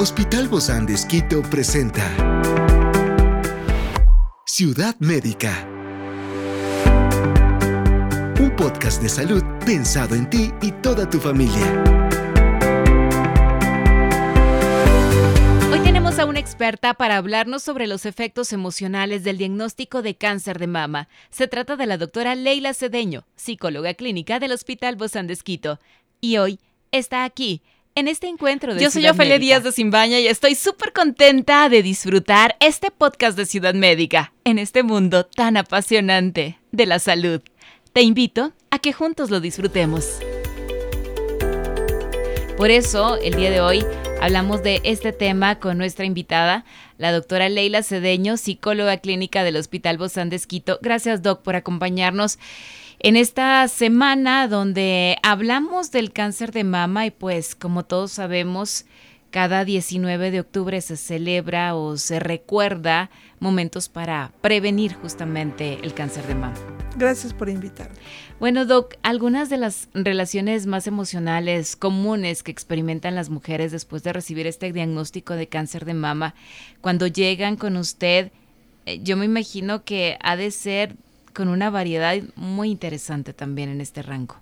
Hospital Bozán de Esquito presenta Ciudad Médica. Un podcast de salud pensado en ti y toda tu familia. Hoy tenemos a una experta para hablarnos sobre los efectos emocionales del diagnóstico de cáncer de mama. Se trata de la doctora Leila Cedeño, psicóloga clínica del Hospital Bozán de Esquito. Y hoy está aquí en este encuentro de Yo soy Ofelia. Díaz de Simbaña y estoy súper contenta de disfrutar este podcast de Ciudad Médica en este mundo tan apasionante de la salud. Te invito a que juntos lo disfrutemos. Por eso, el día de hoy hablamos de este tema con nuestra invitada, la doctora Leila Cedeño, psicóloga clínica del Hospital Bozán de Esquito. Gracias, Doc, por acompañarnos en esta semana donde hablamos del cáncer de mama y pues, como todos sabemos, cada 19 de octubre se celebra o se recuerda momentos para prevenir justamente el cáncer de mama. Gracias por invitarme. Bueno, Doc, algunas de las relaciones más emocionales comunes que experimentan las mujeres después de recibir este diagnóstico de cáncer de mama, cuando llegan con usted, eh, yo me imagino que ha de ser con una variedad muy interesante también en este rango.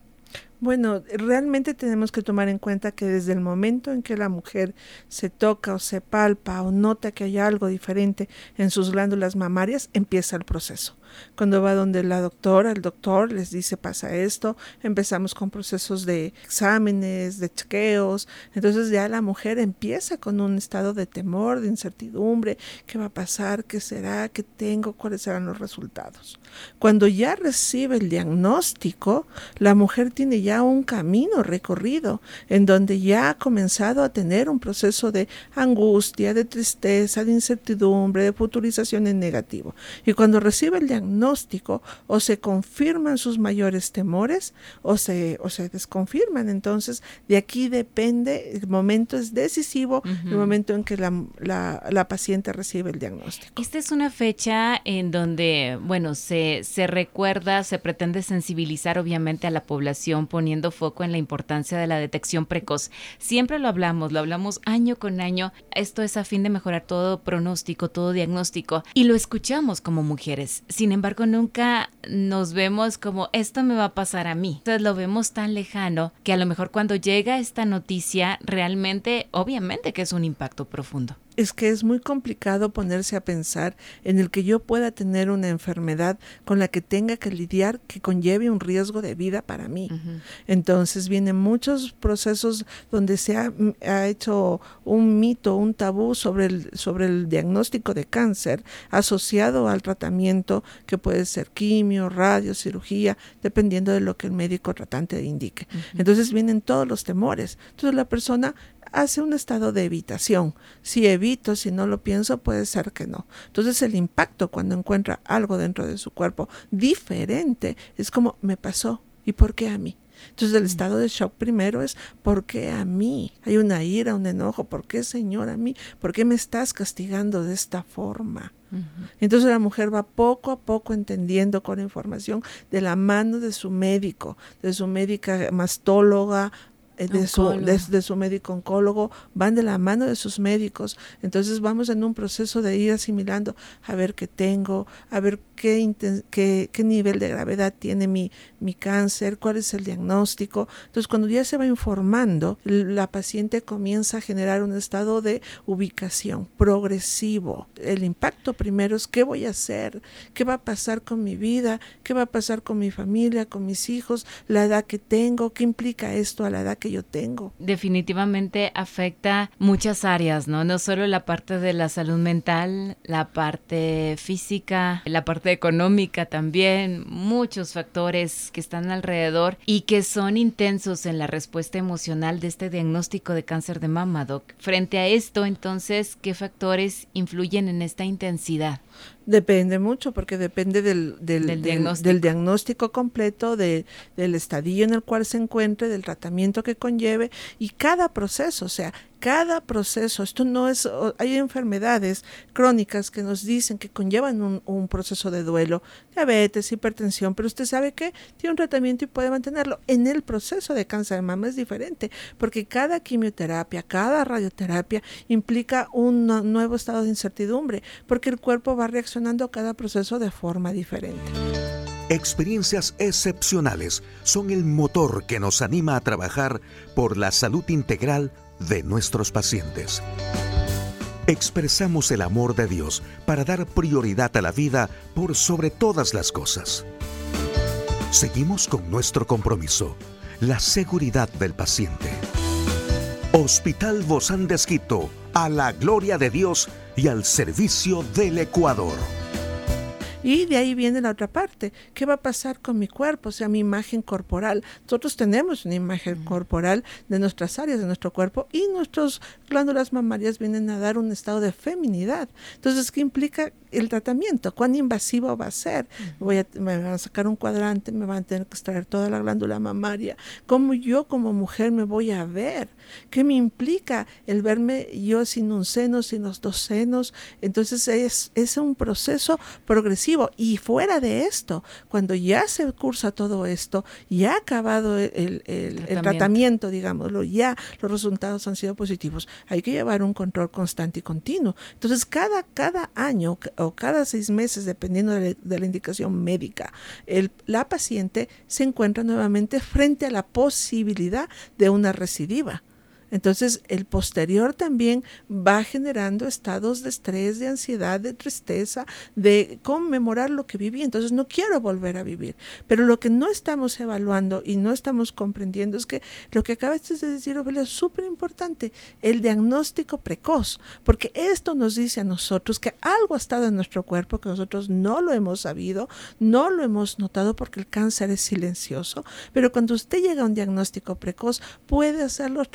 Bueno, realmente tenemos que tomar en cuenta que desde el momento en que la mujer se toca o se palpa o nota que hay algo diferente en sus glándulas mamarias, empieza el proceso. Cuando va donde la doctora, el doctor les dice pasa esto, empezamos con procesos de exámenes, de chequeos, entonces ya la mujer empieza con un estado de temor, de incertidumbre, qué va a pasar, qué será, qué tengo, cuáles serán los resultados. Cuando ya recibe el diagnóstico, la mujer tiene ya un camino recorrido en donde ya ha comenzado a tener un proceso de angustia, de tristeza, de incertidumbre, de futurización en negativo. Y cuando recibe el diagnóstico, o se confirman sus mayores temores o se, o se desconfirman. Entonces, de aquí depende, el momento es decisivo, uh -huh. el momento en que la, la, la, paciente recibe el diagnóstico. Esta es una fecha en donde, bueno, se, se recuerda, se pretende sensibilizar obviamente a la población poniendo foco en la importancia de la detección precoz. Siempre lo hablamos, lo hablamos año con año. Esto es a fin de mejorar todo pronóstico, todo diagnóstico y lo escuchamos como mujeres. Sin embargo, nunca nos vemos como esto me va a pasar a mí. Entonces lo vemos tan lejano que a lo mejor cuando llega esta noticia realmente, obviamente que es un impacto profundo es que es muy complicado ponerse a pensar en el que yo pueda tener una enfermedad con la que tenga que lidiar que conlleve un riesgo de vida para mí. Uh -huh. Entonces vienen muchos procesos donde se ha, ha, hecho un mito, un tabú sobre el, sobre el diagnóstico de cáncer asociado al tratamiento que puede ser quimio, radio, cirugía, dependiendo de lo que el médico tratante indique. Uh -huh. Entonces vienen todos los temores. Entonces la persona hace un estado de evitación. Si evito, si no lo pienso, puede ser que no. Entonces el impacto cuando encuentra algo dentro de su cuerpo diferente es como me pasó y por qué a mí. Entonces el estado de shock primero es ¿por qué a mí? Hay una ira, un enojo, ¿por qué Señor a mí? ¿Por qué me estás castigando de esta forma? Uh -huh. Entonces la mujer va poco a poco entendiendo con información de la mano de su médico, de su médica mastóloga, de su, de, de, su médico oncólogo, van de la mano de sus médicos. Entonces vamos en un proceso de ir asimilando a ver qué tengo, a ver qué, qué, qué nivel de gravedad tiene mi, mi cáncer, cuál es el diagnóstico. Entonces cuando ya se va informando, la paciente comienza a generar un estado de ubicación progresivo. El impacto primero es qué voy a hacer, qué va a pasar con mi vida, qué va a pasar con mi familia, con mis hijos, la edad que tengo, qué implica esto a la edad que yo tengo. Definitivamente afecta muchas áreas, ¿no? No solo la parte de la salud mental, la parte física, la parte económica también, muchos factores que están alrededor y que son intensos en la respuesta emocional de este diagnóstico de cáncer de mama, Doc. Frente a esto, entonces, ¿qué factores influyen en esta intensidad? Depende mucho, porque depende del, del, Del diagnóstico. del diagnóstico completo, de- del estadio en el cual se encuentre, del tratamiento que conlleve y cada proceso. O sea, cada proceso, esto no es, hay enfermedades crónicas que nos dicen que conllevan un, proceso de duelo, diabetes, hipertensión, pero usted sabe que tiene un tratamiento y puede mantenerlo. En el proceso de cáncer de mama es diferente, porque cada quimioterapia, cada radioterapia implica un nuevo estado de incertidumbre, porque el cuerpo va reaccionando a cada proceso de forma diferente. Experiencias excepcionales son el motor que nos anima a trabajar por la salud integral de nuestros pacientes. Expresamos el amor de Dios para dar prioridad a la vida por sobre todas las cosas. Seguimos con nuestro compromiso, la seguridad del paciente. Hospital Bozán de a la gloria de Dios y al servicio del Ecuador. Y de ahí viene la otra parte. ¿Qué va a pasar con mi cuerpo? O sea, mi imagen corporal. Nosotros tenemos una imagen corporal de nuestras áreas de nuestro cuerpo y nuestras glándulas mamarias vienen a dar un estado de feminidad. Entonces, ¿qué implica el tratamiento? ¿Cuán invasivo va a ser? Voy a, me van a sacar un cuadrante, me van a tener que extraer toda la glándula mamaria. ¿Cómo yo como mujer me voy a ver? ¿Qué me implica el verme yo sin un seno, sin los dos senos? Entonces, es, es un proceso progresivo y fuera de esto, cuando ya se cursa todo esto, ya ha acabado el, tratamiento. digámoslo, ya los resultados han sido positivos, hay que llevar un control constante y continuo. Entonces, cada, cada año o cada seis meses, dependiendo de, la indicación médica, el, la paciente se encuentra nuevamente frente a la posibilidad de una recidiva. Entonces, el posterior también va generando estados de estrés, de ansiedad, de tristeza, de conmemorar lo que viví. Entonces, no quiero volver a vivir. Pero lo que no estamos evaluando y no estamos comprendiendo es que lo que acabaste de decir, Ofelia, es súper importante, el diagnóstico precoz, porque esto nos dice a nosotros que algo ha estado en nuestro cuerpo que nosotros no lo hemos sabido, no lo hemos notado porque el cáncer es silencioso, pero cuando usted llega a un diagnóstico precoz, puede hacer los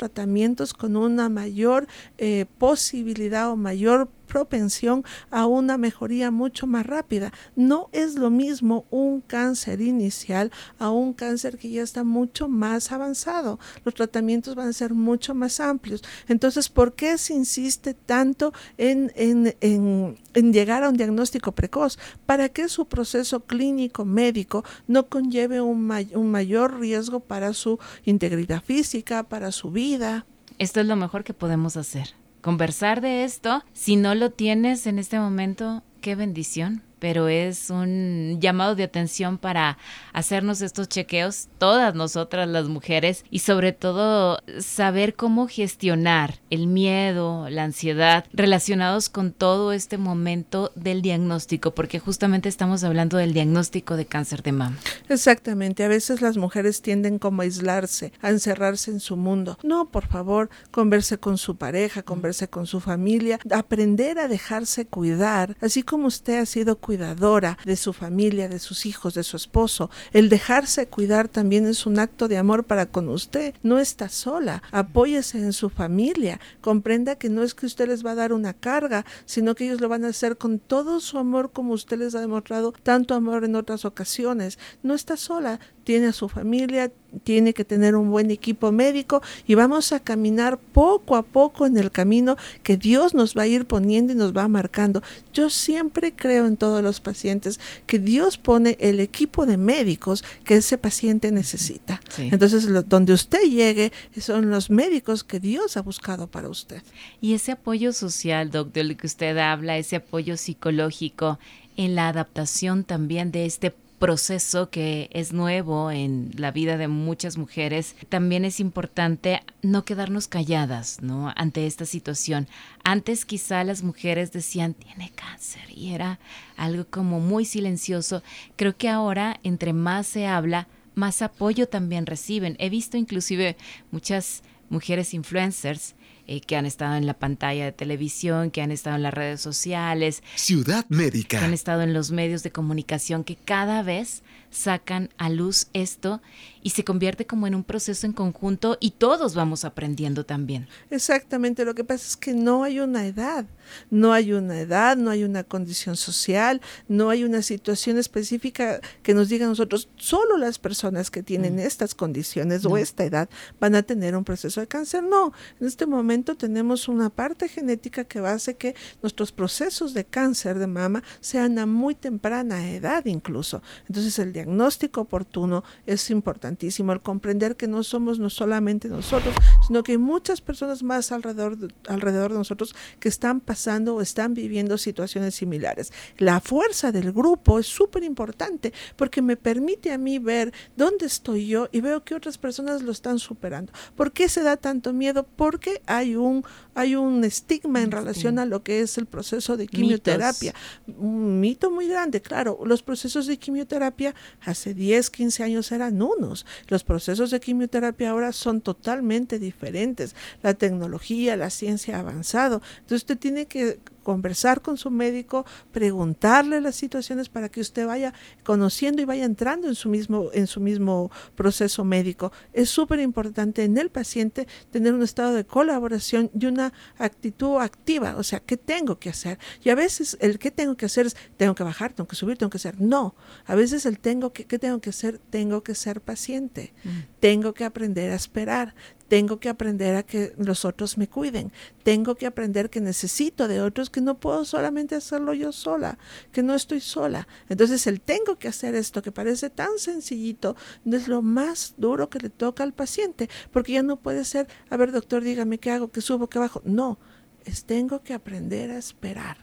con una mayor eh, posibilidad o mayor propensión a una mejoría mucho más rápida. No es lo mismo un cáncer inicial a un cáncer que ya está mucho más avanzado. Los tratamientos van a ser mucho más amplios. Entonces, ¿por qué se insiste tanto en, en, en, llegar a un diagnóstico precoz? Para que su proceso clínico médico no conlleve un mayor riesgo para su integridad física, para su vida. Esto es lo mejor que podemos hacer. Conversar de esto, si no lo tienes en este momento, qué bendición pero es un llamado de atención para hacernos estos chequeos, todas nosotras las mujeres, y sobre todo saber cómo gestionar el miedo, la ansiedad relacionados con todo este momento del diagnóstico, porque justamente estamos hablando del diagnóstico de cáncer de mama. Exactamente, a veces las mujeres tienden como a aislarse, a encerrarse en su mundo. No, por favor, converse con su pareja, converse con su familia, aprender a dejarse cuidar, así como usted ha sido cuidado cuidadora de su familia, de sus hijos, de su esposo. El dejarse cuidar también es un acto de amor para con usted. No está sola, apóyese en su familia, comprenda que no es que usted les va a dar una carga, sino que ellos lo van a hacer con todo su amor como usted les ha demostrado tanto amor en otras ocasiones. No está sola, tiene a su familia, tiene que tener un buen equipo médico y vamos a caminar poco a poco en el camino que Dios nos va a ir poniendo y nos va marcando. Yo siempre creo en todos los pacientes que Dios pone el equipo de médicos que ese paciente necesita. Entonces, donde usted llegue son los médicos que Dios ha buscado para usted. Y ese apoyo social, doctor, del que usted habla, ese apoyo psicológico en la adaptación también de este proceso que es nuevo en la vida de muchas mujeres, también es importante no quedarnos calladas, ¿no? Ante esta situación. Antes quizá las mujeres decían, tiene cáncer, y era algo como muy silencioso. Creo que ahora, entre más se habla, más apoyo también reciben. He visto inclusive muchas mujeres influencers eh, que han estado en la pantalla de televisión, que han estado en las redes sociales. Ciudad Médica. Que han estado en los medios de comunicación, que cada vez sacan a luz esto y se convierte como en un proceso en conjunto y todos vamos aprendiendo también. Exactamente, lo que pasa es que no hay una edad, no hay una edad, no hay una condición social, no hay una situación específica que nos diga a nosotros, solo las personas que tienen mm. estas condiciones o esta edad van a tener un proceso de cáncer. No, en este momento tenemos una parte genética que hace que nuestros procesos de cáncer de mama sean a muy temprana edad incluso. Entonces el diagnóstico oportuno es importante el comprender que no somos no solamente nosotros, sino que hay muchas personas más alrededor de, alrededor de nosotros que están pasando o están viviendo situaciones similares. La fuerza del grupo es súper importante porque me permite a mí ver dónde estoy yo y veo que otras personas lo están superando. ¿Por qué se da tanto miedo? Porque hay un, hay un estigma en relación a lo que es el proceso de quimioterapia. Un mito muy grande, claro. Los procesos de quimioterapia hace 10, 15 años eran unos. Los procesos de quimioterapia ahora son totalmente diferentes. La tecnología, la ciencia ha avanzado. Entonces usted tiene que conversar con su médico, preguntarle las situaciones para que usted vaya conociendo y vaya entrando en su mismo, en su mismo proceso médico. Es súper importante en el paciente tener un estado de colaboración y una actitud activa, o sea, ¿qué tengo que hacer? Y a veces el qué tengo que hacer es, tengo que bajar, tengo que subir, tengo que hacer. No, a veces el tengo que, ¿qué tengo que hacer? Tengo que ser paciente, mm. tengo que aprender a esperar, tengo que aprender a que los otros me cuiden. Tengo que aprender que necesito de otros, que no puedo solamente hacerlo yo sola, que no estoy sola. Entonces el tengo que hacer esto, que parece tan sencillito, no es lo más duro que le toca al paciente, porque ya no puede ser, a ver doctor, dígame qué hago, qué subo, qué bajo. No, es tengo que aprender a esperar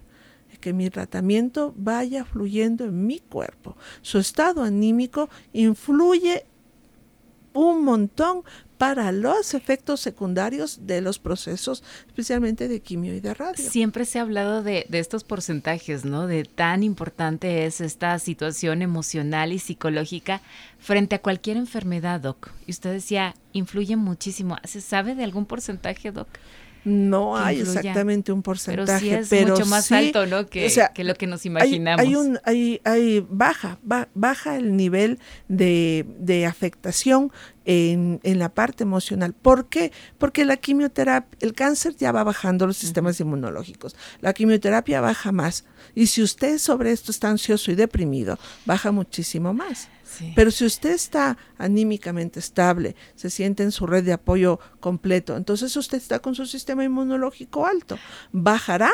que mi tratamiento vaya fluyendo en mi cuerpo. Su estado anímico influye un montón para los efectos secundarios de los procesos, especialmente de quimio y de radio. Siempre se ha hablado de, estos porcentajes, ¿no? De tan importante es esta situación emocional y psicológica frente a cualquier enfermedad, Doc. Y usted decía, influye muchísimo. ¿Se sabe de algún porcentaje, Doc? No hay exactamente un porcentaje, pero sí es mucho más alto, ¿no? Que, que, lo que nos imaginamos. Hay, un, hay, hay baja, baja el nivel de, de afectación en, en, la parte emocional. ¿Por qué? Porque la quimioterapia, el cáncer ya va bajando los sistemas inmunológicos. La quimioterapia baja más. Y si usted sobre esto está ansioso y deprimido, baja muchísimo más. Pero si usted está anímicamente estable, se siente en su red de apoyo completo, entonces usted está con su sistema inmunológico alto. Bajará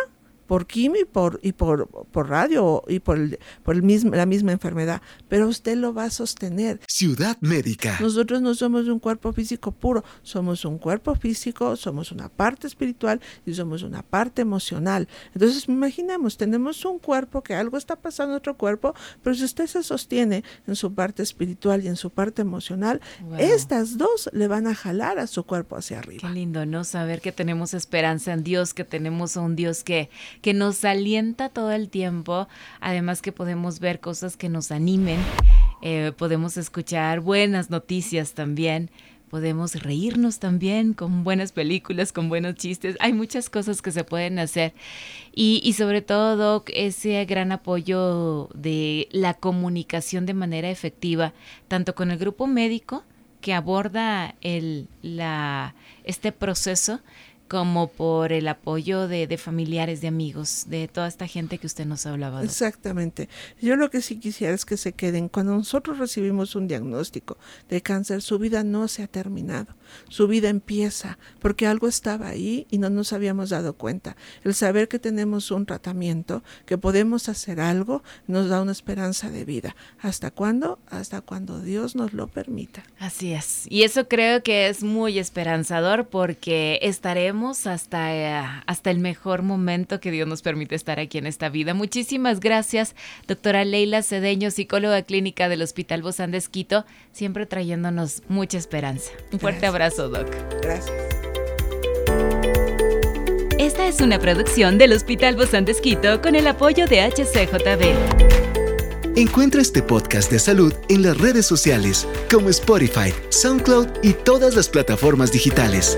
por quimio y por, y por, por radio y por, el, por el mismo, la misma enfermedad, pero usted lo va a sostener. Ciudad Médica. Nosotros no somos un cuerpo físico puro, somos un cuerpo físico, somos una parte espiritual y somos una parte emocional. Entonces, imaginemos, tenemos un cuerpo que algo está pasando en otro cuerpo, pero si usted se sostiene en su parte espiritual y en su parte emocional, estas dos le van a jalar a su cuerpo hacia arriba. Qué lindo, ¿no? Saber que tenemos esperanza en Dios, que tenemos a un Dios que que nos alienta todo el tiempo, además que podemos ver cosas que nos animen, eh, podemos escuchar buenas noticias también, podemos reírnos también con buenas películas, con buenos chistes. Hay muchas cosas que se pueden hacer. Y, sobre todo, ese gran apoyo de la comunicación de manera efectiva, tanto con el grupo médico que aborda el, la, este proceso, como por el apoyo de, de, familiares, de amigos, de toda esta gente que usted nos hablaba. Exactamente. Yo lo que sí quisiera es que se queden. Cuando nosotros recibimos un diagnóstico de cáncer, su vida no se ha terminado. Su vida empieza porque algo estaba ahí y no nos habíamos dado cuenta. El saber que tenemos un tratamiento, que podemos hacer algo, nos da una esperanza de vida. ¿Hasta cuándo? Hasta cuando Dios nos lo permita. Así es. Y eso creo que es muy esperanzador porque estaremos hasta, eh, hasta el mejor momento que Dios nos permite estar aquí en esta vida. Muchísimas gracias, doctora Leila Cedeño, psicóloga clínica del Hospital Bozán de Esquito, siempre trayéndonos mucha esperanza. Un fuerte abrazo, Doc. Gracias. Esta es una producción del Hospital Bozán de Esquito con el apoyo de HCJB. Encuentra este podcast de salud en las redes sociales como Spotify, SoundCloud y todas las plataformas digitales.